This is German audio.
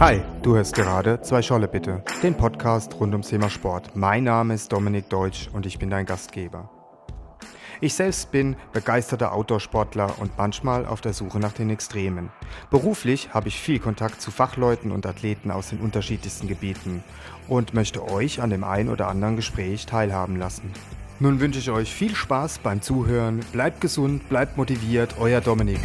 Hi, du hörst gerade Zwei Scholle bitte, den Podcast rund ums Thema Sport. Mein Name ist Dominik Deutsch und ich bin dein Gastgeber. Ich selbst bin begeisterter Outdoor-Sportler und manchmal auf der Suche nach den Extremen. Beruflich habe ich viel Kontakt zu Fachleuten und Athleten aus den unterschiedlichsten Gebieten und möchte euch an dem ein oder anderen Gespräch teilhaben lassen. Nun wünsche ich euch viel Spaß beim Zuhören, bleibt gesund, bleibt motiviert, euer Dominik.